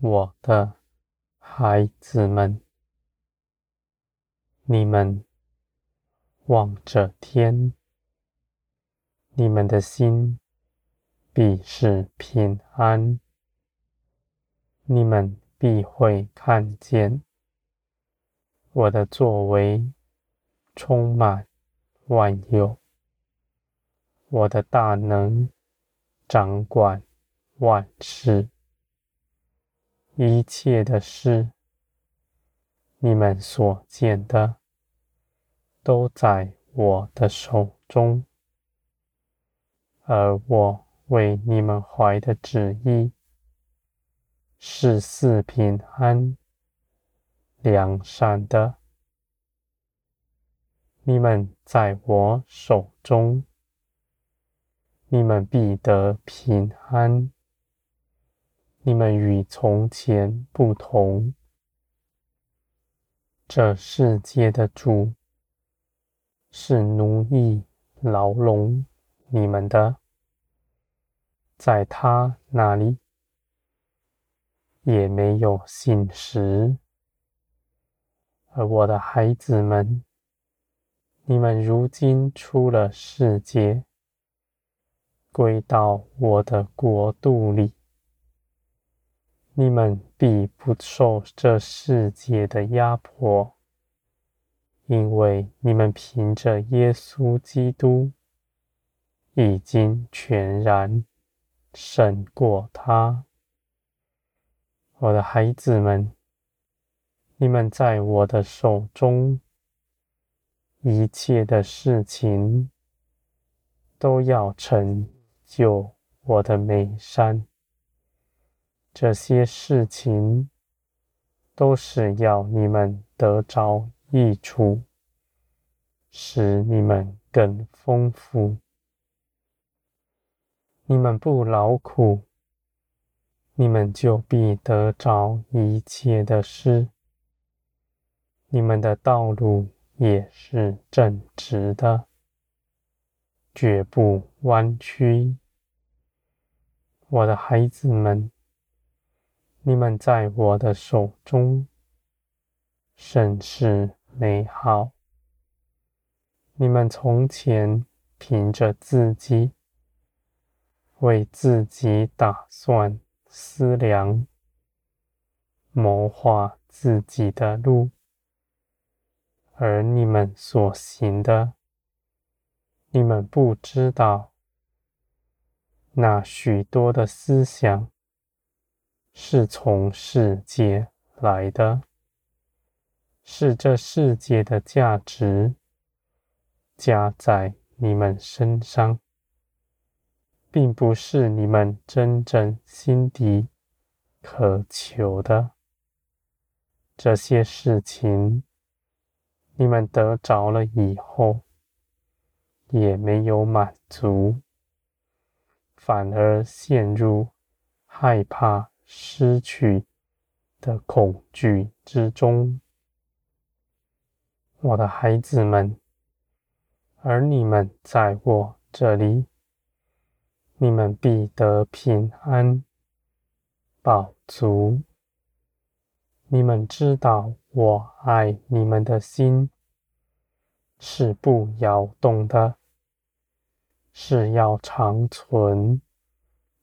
我的孩子们，你们望着天，你们的心必是平安，你们必会看见我的作为充满万有，我的大能掌管万事，一切的事，你们所见的，都在我的手中，而我为你们怀的旨意，是四平安、良善的。你们在我手中，你们必得平安。你们与从前不同。这世界的主是奴役牢笼你们的，在他那里也没有信实。而我的孩子们，你们如今出了世界，归到我的国度里。你们必不受这世界的压迫，因为你们凭着耶稣基督已经全然胜过他。我的孩子们，你们在我的手中，一切的事情都要成就我的美善。这些事情都是要你们得着益处，使你们更丰富。你们不劳苦，你们就必得着一切的事。你们的道路也是正直的，绝不弯曲。我的孩子们。你们在我的手中甚是美好。你们从前凭着自己为自己打算思量，谋划自己的路，而你们所行的，你们不知道，那许多的思想。是从世界来的，是这世界的价值加在你们身上，并不是你们真正心底渴求的。这些事情，你们得着了以后，也没有满足，反而陷入害怕。失去的恐惧之中，我的孩子们，而你们在我这里，你们必得平安、饱足。你们知道，我爱你们的心是不摇动的，是要长存，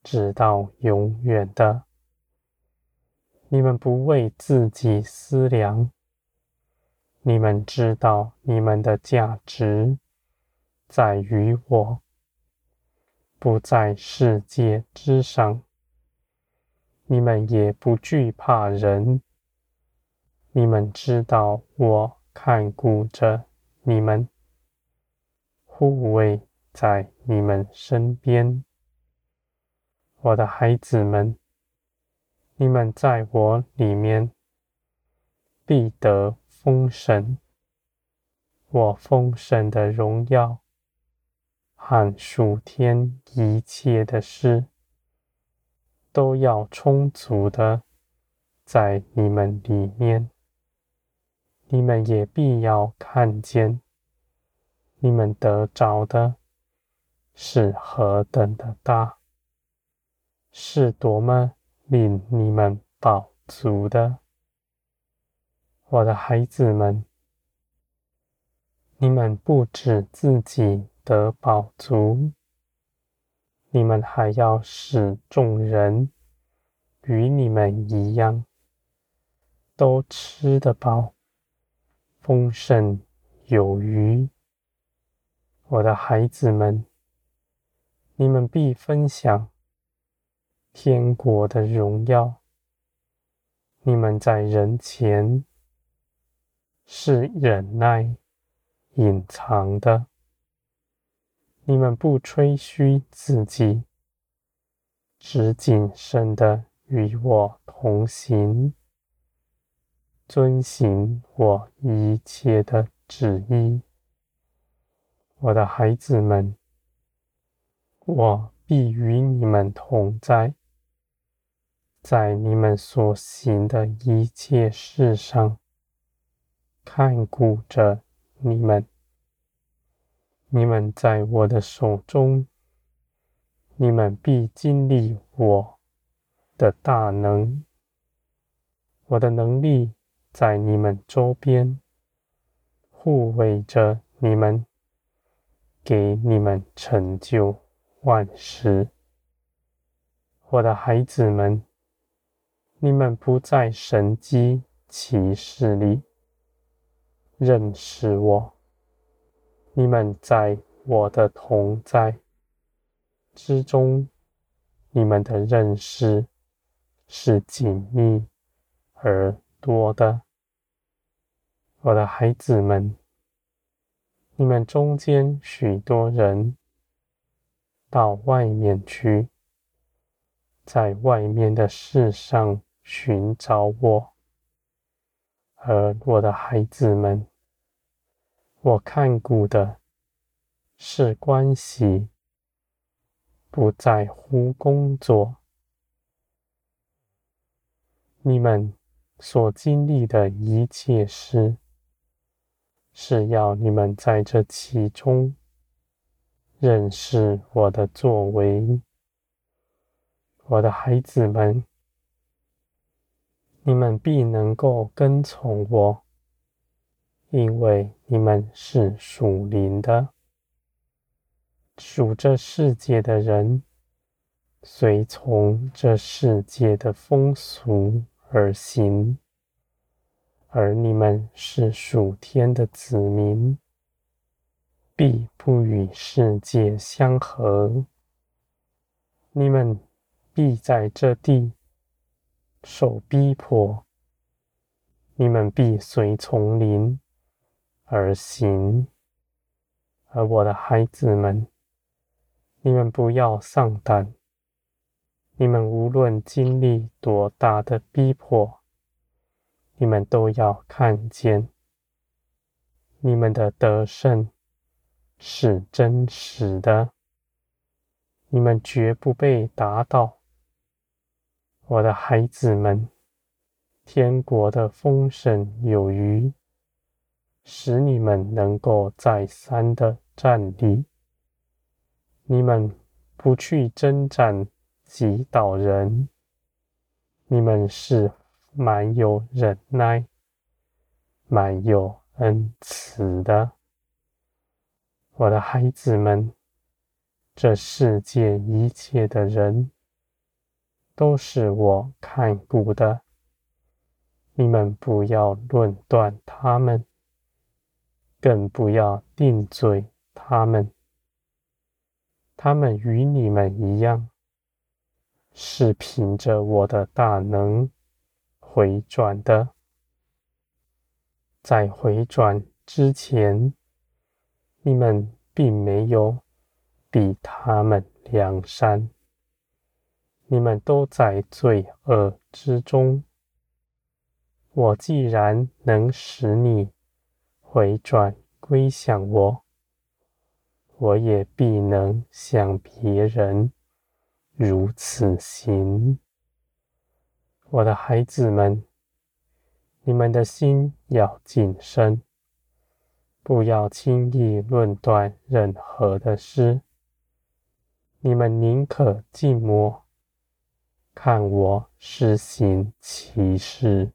直到永远的。你们不为自己思量，你们知道你们的价值在于我，不在世界之上。你们也不惧怕人，你们知道我看顾着你们，护卫在你们身边，我的孩子们。你们在我里面必得封神，我封神的荣耀和属天一切的事，都要充足的在你们里面。你们也必要看见，你们得着的是何等的大，是多么。令你们饱足的。我的孩子们，你们不止自己得饱足，你们还要使众人与你们一样，都吃得饱，丰盛有余。我的孩子们，你们必分享天国的荣耀。你们在人前。是忍耐隐藏的，你们不吹嘘自己，只谨慎的与我同行，遵行我一切的旨意。我的孩子们，我必与你们同在，在你们所行的一切事上。看顾着你们，你们在我的手中，你们必经历我的大能。我的能力在你们周边，护卫着你们，给你们成就万事。我的孩子们，你们不在神迹奇事里。认识我，你们在我的同在之中，你们的认识是紧密而多的。我的孩子们，你们中间许多人到外面去，在外面的世上寻找我。而我的孩子们，我看顾的是关系，不在乎工作。你们所经历的一切事，是要你们在这其中认识我的作为。我的孩子们。你们必能够跟从我，因为你们是属灵的。属这世界的人，随从这世界的风俗而行；而你们是属天的子民，必不与世界相合。你们必在这地。受逼迫，你们必随丛林而行。而我的孩子们，你们不要丧胆。你们无论经历多大的逼迫，你们都要看见，你们的得胜是真实的。你们绝不被打倒。我的孩子们，天国的丰盛有余，使你们能够再三的站立。你们不去征战击倒人，你们是满有忍耐、满有恩慈的。我的孩子们，这世界一切的人。都是我看顾的，你们不要论断他们，更不要定罪他们。他们与你们一样，是凭着我的大能回转的。在回转之前，你们并没有比他们良善。你们都在罪恶之中。我既然能使你回转归向我，我也必能向别人如此行。我的孩子们，你们的心要谨慎，不要轻易论断任何的事。你们宁可静默。看我施行奇事。